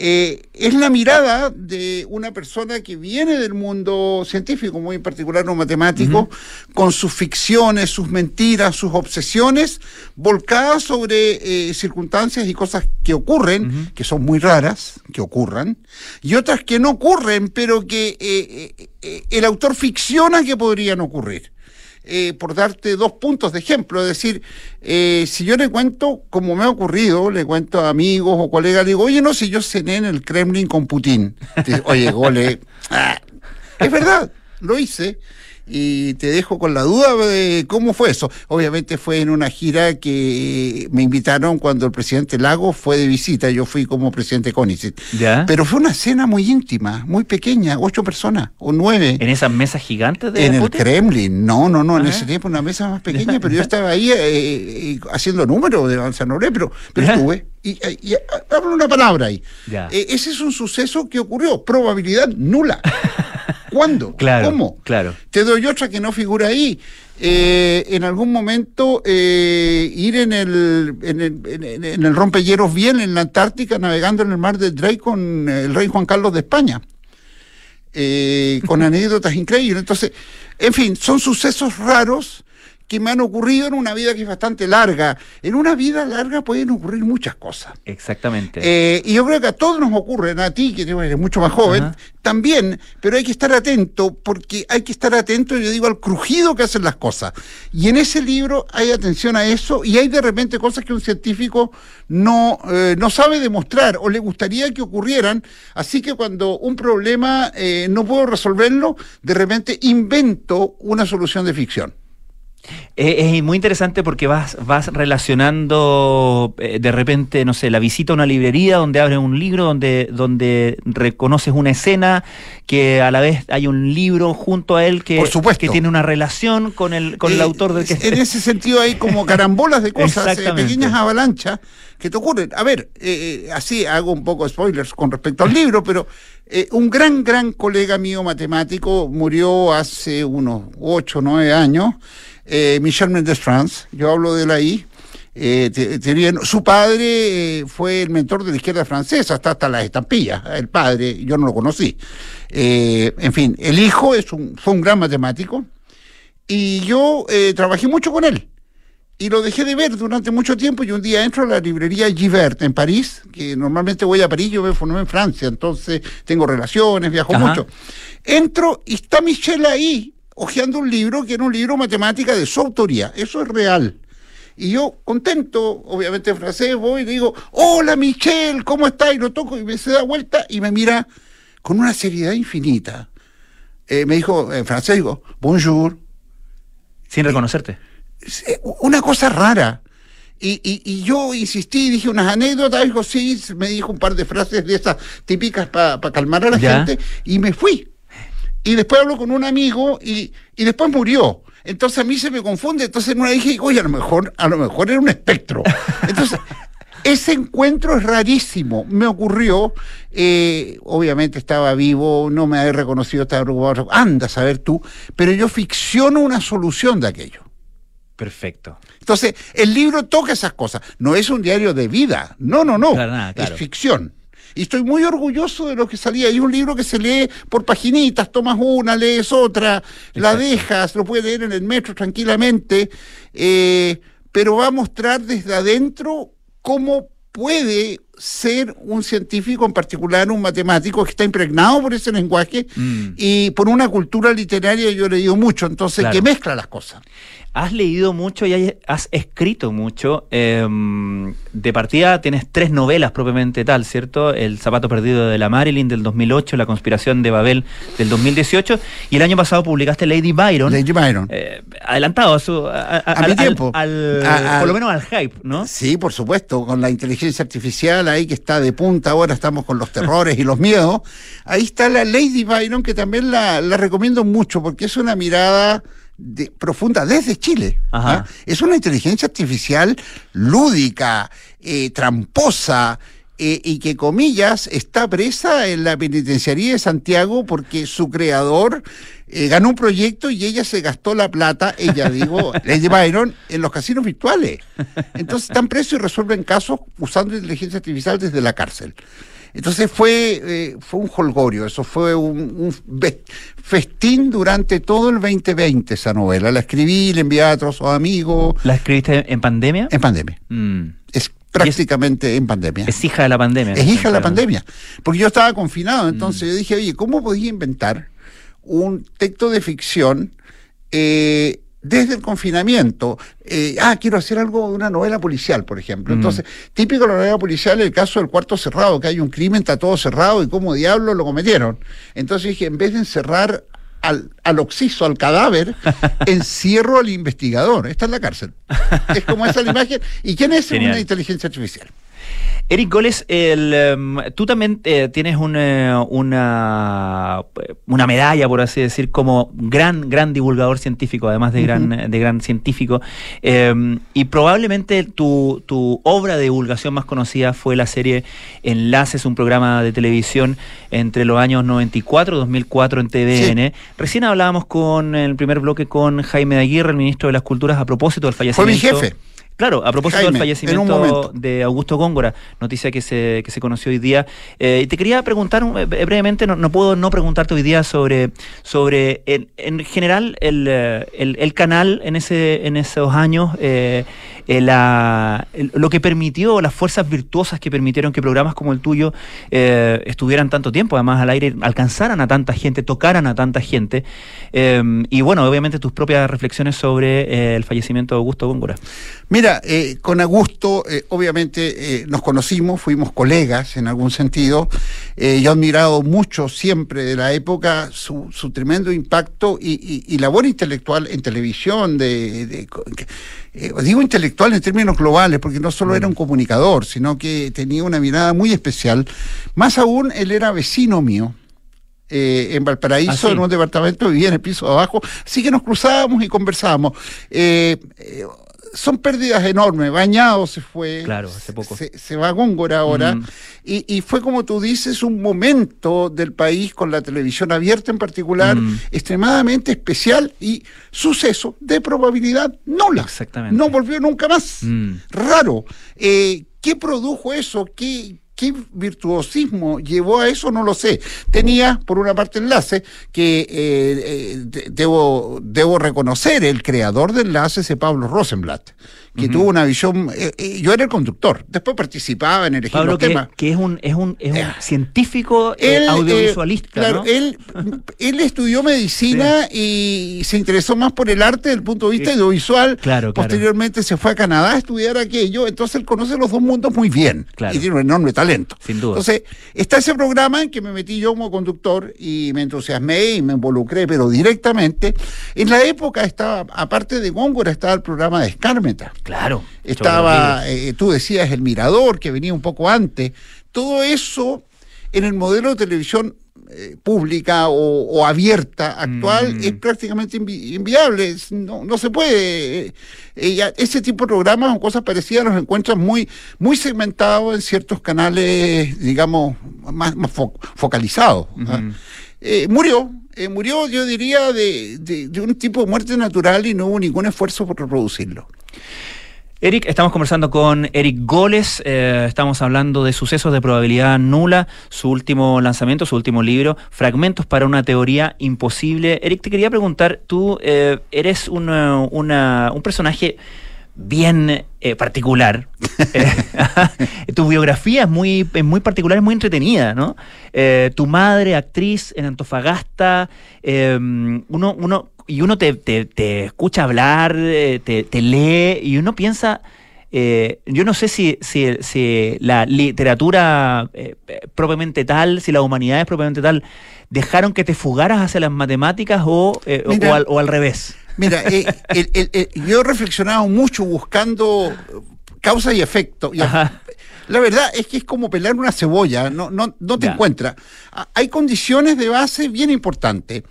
Eh, es la mirada de una persona que viene del mundo científico, muy en particular no matemático, con sus ficciones, sus mentiras, sus obsesiones, volcadas sobre eh, circunstancias y cosas que ocurren, que son muy raras, que ocurran, y otras que no ocurren, pero que eh, el autor ficciona que podrían ocurrir. Eh, por darte dos puntos de ejemplo, es decir, eh, si yo le cuento, como me ha ocurrido, le cuento a amigos o colegas, le digo, oye, no, si yo cené en el Kremlin con Putin. oye, gole, ah, es verdad, lo hice y te dejo con la duda de cómo fue eso. Obviamente fue en una gira que me invitaron cuando el presidente Lago fue de visita, yo fui como presidente Conicet. ¿Ya? Pero fue una cena muy íntima, muy pequeña, ocho personas o nueve. ¿En esas mesas gigantes de En el Kremlin, no, no, no, en ese tiempo una mesa más pequeña, pero yo estaba ahí eh, eh, haciendo números de Noble, pero, pero estuve. Y, hablo una palabra ahí. Eh, ese es un suceso que ocurrió, probabilidad nula. ¿Cuándo? Claro, ¿Cómo? Claro. Te doy otra que no figura ahí. Eh, en algún momento eh, ir en el, en el, en, el rompehielos bien en la Antártica navegando en el mar de Drake con el rey Juan Carlos de España. con anécdotas increíbles. Entonces, en fin, son sucesos raros que me han ocurrido en una vida que es bastante larga. En una vida larga pueden ocurrir muchas cosas. Exactamente. Eh, y yo creo que a todos nos ocurren, a ti, que eres mucho más joven, también, pero hay que estar atento, porque hay que estar atento, yo digo, al crujido que hacen las cosas. Y en ese libro hay atención a eso y hay de repente cosas que un científico no, eh, no sabe demostrar o le gustaría que ocurrieran. Así que cuando un problema eh, no puedo resolverlo, de repente invento una solución de ficción. Es muy interesante porque vas, vas relacionando eh, de repente, no sé, la visita a una librería donde abres un libro, donde, donde reconoces una escena, que a la vez hay un libro junto a él que, que tiene una relación con el, con el eh, autor del que... En ese sentido hay como carambolas de cosas, eh, pequeñas avalanchas que te ocurren. A ver, así hago un poco de spoilers con respecto al libro, pero un gran, gran colega mío matemático murió hace unos ocho o 9 años eh, Michel Mendes France, yo hablo de él ahí. Eh, su padre eh, fue el mentor de la izquierda francesa, hasta, hasta las estampillas, el padre, yo no lo conocí. en fin, el hijo es un, fue un gran matemático y yo trabajé mucho con él. y lo dejé de ver durante mucho tiempo y un día entro a la librería Givert en París, que normalmente voy a París, yo me formé en Francia, entonces tengo relaciones, viajo Ajá. mucho. Entro y está Michelle ahí, hojeando un libro que era un libro matemática de su autoría, eso es real. Y yo, contento, obviamente en francés, voy y le digo, hola Michelle, ¿cómo estás? Y lo toco y me se da vuelta y me mira con una seriedad infinita. Eh, me dijo en francés, digo, bonjour. Sin reconocerte. Eh, Una cosa rara. Y, y, y yo insistí, dije unas anécdotas, dijo, sí, me dijo un par de frases de esas típicas para calmar a la Ya. gente, y me fui. Y después hablo con un amigo y, y después murió. Entonces a mí se me confunde. Entonces en una dije, oye, a lo mejor, a lo mejor era un espectro. Entonces, ese encuentro es rarísimo. Me ocurrió, eh, obviamente estaba vivo, no me había reconocido, estaba preocupado. Anda a saber tú, pero yo ficciono una solución de aquello. Perfecto. Entonces, el libro toca esas cosas. No es un diario de vida. No, no, no. Claro, nada, claro. Es ficción. Y estoy muy orgulloso de lo que salía. Hay un libro que se lee por paginitas, tomas una, lees otra, la dejas, lo puedes leer en el metro tranquilamente, eh, pero va a mostrar desde adentro cómo puede ser un científico, en particular un matemático, que está impregnado por ese lenguaje Mm. y por una cultura literaria yo he leído mucho, entonces Claro. que mezcla las cosas. Has leído mucho y has escrito mucho. em, de partida tienes tres novelas propiamente tal, ¿cierto? El zapato perdido de la Marilyn del 2008, La conspiración de Babel del 2018 y el año pasado publicaste Lady Byron. Lady Byron. eh, adelantado a, su, a, a- A mi tiempo. al- por lo menos al hype, ¿no? Sí, por supuesto, con la inteligencia artificial ahí que está de punta, ahora estamos con los terrores y los miedos. Ahí está la Lady Byron, que también la, la recomiendo mucho porque es una mirada de- profunda desde Chile. ¿ah? Es una inteligencia artificial lúdica, eh, tramposa. eh, y que, comillas, está presa en la penitenciaría de Santiago porque su creador eh, ganó un proyecto y ella se gastó la plata, ella digo, Lady Byron, en los casinos virtuales. Entonces están presos y resuelven casos usando inteligencia artificial desde la cárcel. Entonces fue, eh, fue un holgorio, eso fue un, festín durante todo el 2020 esa novela. La escribí, la envié a otros amigos. ¿La escribiste en pandemia? En pandemia. Mm. Es prácticamente en pandemia. Es hija de la pandemia. Es hija de la pandemia. Porque yo estaba confinado, Mm. entonces yo dije, oye, ¿cómo podía inventar un texto de ficción eh, desde el confinamiento? Eh, ah, quiero hacer algo de una novela policial, por ejemplo. Mm. Entonces, típico de la novela policial el caso del cuarto cerrado, que hay un crimen, está todo cerrado y cómo diablos lo cometieron. Entonces dije, en vez de encerrar al, al occiso, al cadáver, encierro al investigador. Está en la cárcel. Es como esa la imagen. ¿Y quién es Genial. una inteligencia artificial? Eric Goles, el, em, tú también eh, tienes un, eh, una, una medalla, por así decir, como gran, gran divulgador científico, además de, gran, de gran científico. em, y probablemente tu, tu obra de divulgación más conocida fue la serie Enlaces, un programa de televisión entre los años 94 y 2004 en TVN. Recién hablábamos con en el primer bloque con Jaime de Aguirre, el ministro de las Culturas, a propósito del Fue fallecimiento. mi jefe. Claro, a propósito Jaime, del fallecimiento de Augusto Góngora, noticia que se, que se conoció hoy día. Eh, te quería preguntar eh, brevemente, no, no puedo no preguntarte hoy día sobre, sobre en, en general el, eh, el, el canal en, ese, en esos años, eh, eh, lo que permitió, las fuerzas virtuosas que permitieron que programas como el tuyo eh, estuvieran tanto tiempo, además al aire, alcanzaran a tanta gente, tocaran a tanta gente. Eh, y bueno, obviamente tus propias reflexiones sobre el fallecimiento de Augusto Góngora. Mira, con Augusto, obviamente nos conocimos, fuimos colegas en algún sentido. Yo he admirado mucho siempre de la época su, su tremendo impacto y, y- labor intelectual en televisión, de- eh, digo intelectual en términos globales, porque no solo era un comunicador, sino que tenía una mirada muy especial. Más aún, él era vecino mío. eh, en Valparaíso, Ah, en un departamento, vivía en el piso de abajo, así que nos cruzábamos y conversábamos. Eh, eh, son pérdidas enormes. Bañado se fue. Claro, hace poco. Se, se va a Góngora ahora. Mm. Y, y fue, como tú dices, un momento del país, con la televisión abierta en particular, Mm. extremadamente especial y suceso de probabilidad nula. Exactamente. No volvió nunca más. Mm. Raro. Eh, ¿Qué produjo eso? ¿Qué, ¿Qué virtuosismo llevó a eso? No lo sé. Tenía, por una parte, enlace, que eh, eh, de- debo, debo reconocer, el creador de enlace es Pablo Rosenblatt, que tuvo una visión. eh, eh, yo era el conductor, después participaba en elegir Pablo, los que, temas. que es un, es un, es un científico eh, Él, audiovisualista, claro, ¿no? él, él estudió medicina y se interesó más por el arte desde el punto de vista audiovisual. Claro, claro. Posteriormente se fue a Canadá a estudiar aquello, entonces él conoce los dos mundos muy bien Claro. y tiene un enorme talento. Sin duda. Entonces, está ese programa en que me metí yo como conductor y me entusiasmé y me involucré, pero directamente. En la época estaba, aparte de Góngora, estaba el programa de Escármeta. Claro. Estaba, eh, tú decías, El Mirador, que venía un poco antes. Todo eso en el modelo de televisión eh, pública o, o abierta actual Mm. es prácticamente invi- inviable. Es- No, no se puede. eh, eh, ese tipo de programas o cosas parecidas los encuentras muy, muy segmentados en ciertos canales, digamos, más, más fo- focalizados. ¿ah? Eh, murió, eh, murió, yo diría, de, de- de un tipo de muerte natural y no hubo ningún esfuerzo por reproducirlo. Eric, estamos conversando con Eric Goles, eh, estamos hablando de sucesos de probabilidad nula, su último lanzamiento, su último libro, Fragmentos para una teoría imposible. Eric, te quería preguntar, tú eh, eres una- una- un personaje bien eh, particular. Eh, tu biografía es muy, es muy particular, es muy entretenida, ¿no? Eh, tu madre, actriz en Antofagasta, eh, uno, uno, y uno te, te- te escucha hablar, eh, te, te lee, y uno piensa, eh, yo no sé si, si, si la literatura eh, propiamente tal, si la humanidad es propiamente tal, dejaron que te fugaras hacia las matemáticas o, eh, o- Mira, o al, o al revés. Mira, el- el- el- yo he reflexionado mucho buscando causa y efecto. y Ajá. la verdad es que es como pelar una cebolla, no, no, no te encuentras. Ah, Hay condiciones de base bien importantes.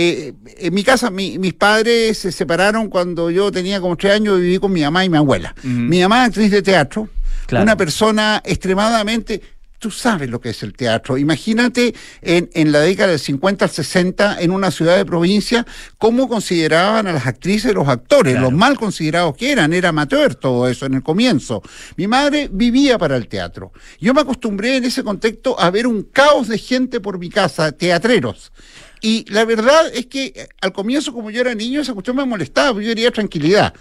Eh, en mi casa, mi- mis padres se separaron cuando yo tenía como tres años y viví con mi mamá y mi abuela. Mi mamá es actriz de teatro, Claro. una persona extremadamente... Tú sabes lo que es el teatro. Imagínate en, en la década del 50 al 60 en una ciudad de provincia cómo consideraban a las actrices los actores, Claro. los mal considerados que eran, era amateur todo eso en el comienzo. Mi madre vivía para el teatro. Yo me acostumbré en ese contexto a ver un caos de gente por mi casa, teatreros. Y la verdad es que eh, al comienzo, como yo era niño, esa cuestión me molestaba, porque yo quería tranquilidad.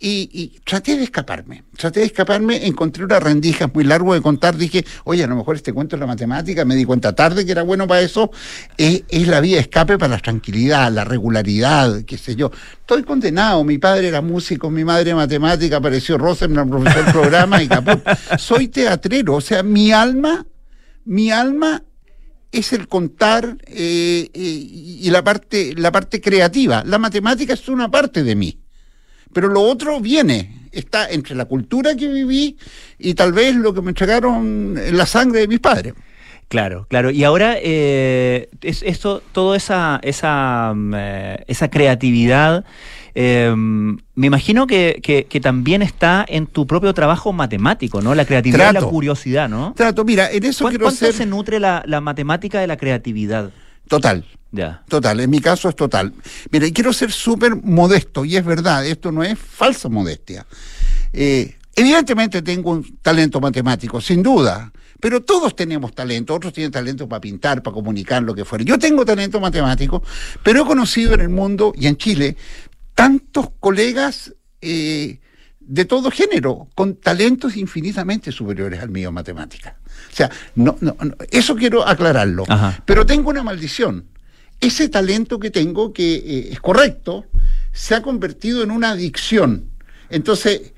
Y, y traté de escaparme, traté de escaparme, encontré una rendija muy largo de contar, dije, oye, a lo mejor este cuento es la matemática, me di cuenta tarde que era bueno para eso, es, es la vía de escape para la tranquilidad, la regularidad, qué sé yo. Estoy condenado, mi padre era músico, mi madre matemática, apareció Rosenberg, profesor del programa y caput. Soy teatrero, o sea, mi alma, mi alma es el contar eh, eh, y la parte, la parte creativa. La matemática es una parte de mí, pero lo otro viene, está entre la cultura que viví y tal vez lo que me entregaron en la sangre de mis padres. Claro, claro. Y ahora, eh, es, esto, toda esa, esa, mm, esa creatividad, eh, me imagino que, que- que también está en tu propio trabajo matemático, ¿no? La creatividad y la curiosidad, ¿no? Trato, mira, en eso ¿Cuán- quiero ¿Cuánto ser se nutre la, la matemática de la creatividad? total. Ya. Total, en mi caso es total. Mira, y quiero ser súper modesto, y es verdad, esto no es falsa modestia. Eh, evidentemente tengo un talento matemático, sin duda, pero todos tenemos talento, otros tienen talento para pintar, para comunicar, lo que fuera. Yo tengo talento matemático, pero he conocido en el mundo y en Chile tantos colegas eh, de todo género, con talentos infinitamente superiores al mío en matemática. O sea, no, no, no, eso quiero aclararlo. Ajá. Pero tengo una maldición. Ese talento que tengo, que eh, es correcto, se ha convertido en una adicción. Entonces, es-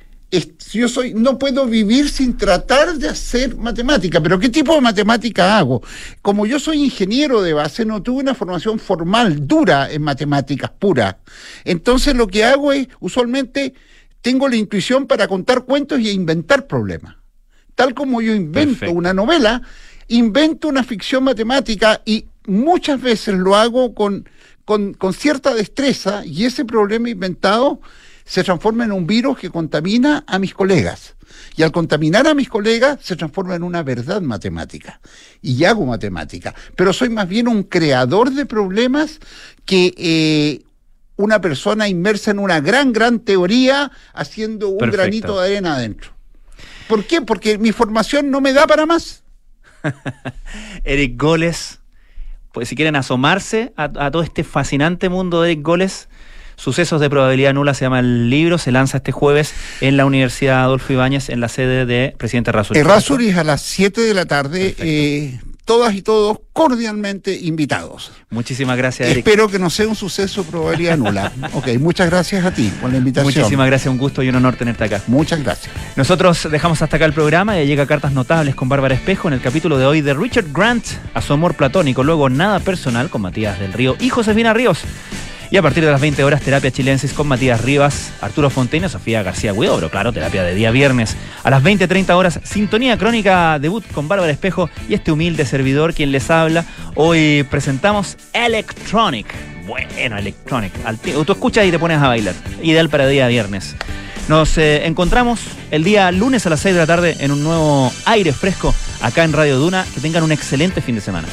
yo soy, no puedo vivir sin tratar de hacer matemática. Pero ¿qué tipo de matemática hago? Como yo soy ingeniero de base, no tuve una formación formal, dura en matemáticas puras. Entonces lo que hago es, usualmente, tengo la intuición para contar cuentos y inventar problemas. Tal como yo invento Perfecto. una novela, invento una ficción matemática y muchas veces lo hago con, con, con cierta destreza y ese problema inventado se transforma en un virus que contamina a mis colegas. Y al contaminar a mis colegas se transforma en una verdad matemática. Y hago matemática. Pero soy más bien un creador de problemas que eh, una persona inmersa en una gran, gran teoría haciendo un Perfecto. granito de arena adentro. ¿Por qué? Porque mi formación no me da para más. Eric Goles, pues si quieren asomarse a, a todo este fascinante mundo de Eric Goles, Sucesos de probabilidad nula se llama el libro, se lanza este jueves en la Universidad Adolfo Ibáñez en la sede de Presidente Razuri. Errázuriz a las 7 de la tarde. Eh, todas y todos cordialmente invitados. Muchísimas gracias, Eric. Espero que no sea un suceso probabilidad nula. ok, muchas gracias a ti por la invitación. Muchísimas gracias, un gusto y un honor tenerte acá. Muchas gracias. Nosotros dejamos hasta acá el programa y llega Cartas Notables con Bárbara Espejo en el capítulo de hoy de Richard Grant a su amor platónico, luego Nada Personal con Matías del Río y Josefina Ríos. Y a partir de las 20 horas, terapia chilensis con Matías Rivas, Arturo Fonteño, Sofía García Huidobro, claro, terapia de día viernes. A las 20.30 horas, sintonía crónica debut con Bárbara Espejo y este humilde servidor quien les habla. Hoy presentamos Electronic. Bueno, Electronic. tú escuchas y te pones a bailar. Ideal para día viernes. Nos eh, encontramos el día lunes a las 6 de la tarde en un nuevo aire fresco acá en Radio Duna. Que tengan un excelente fin de semana.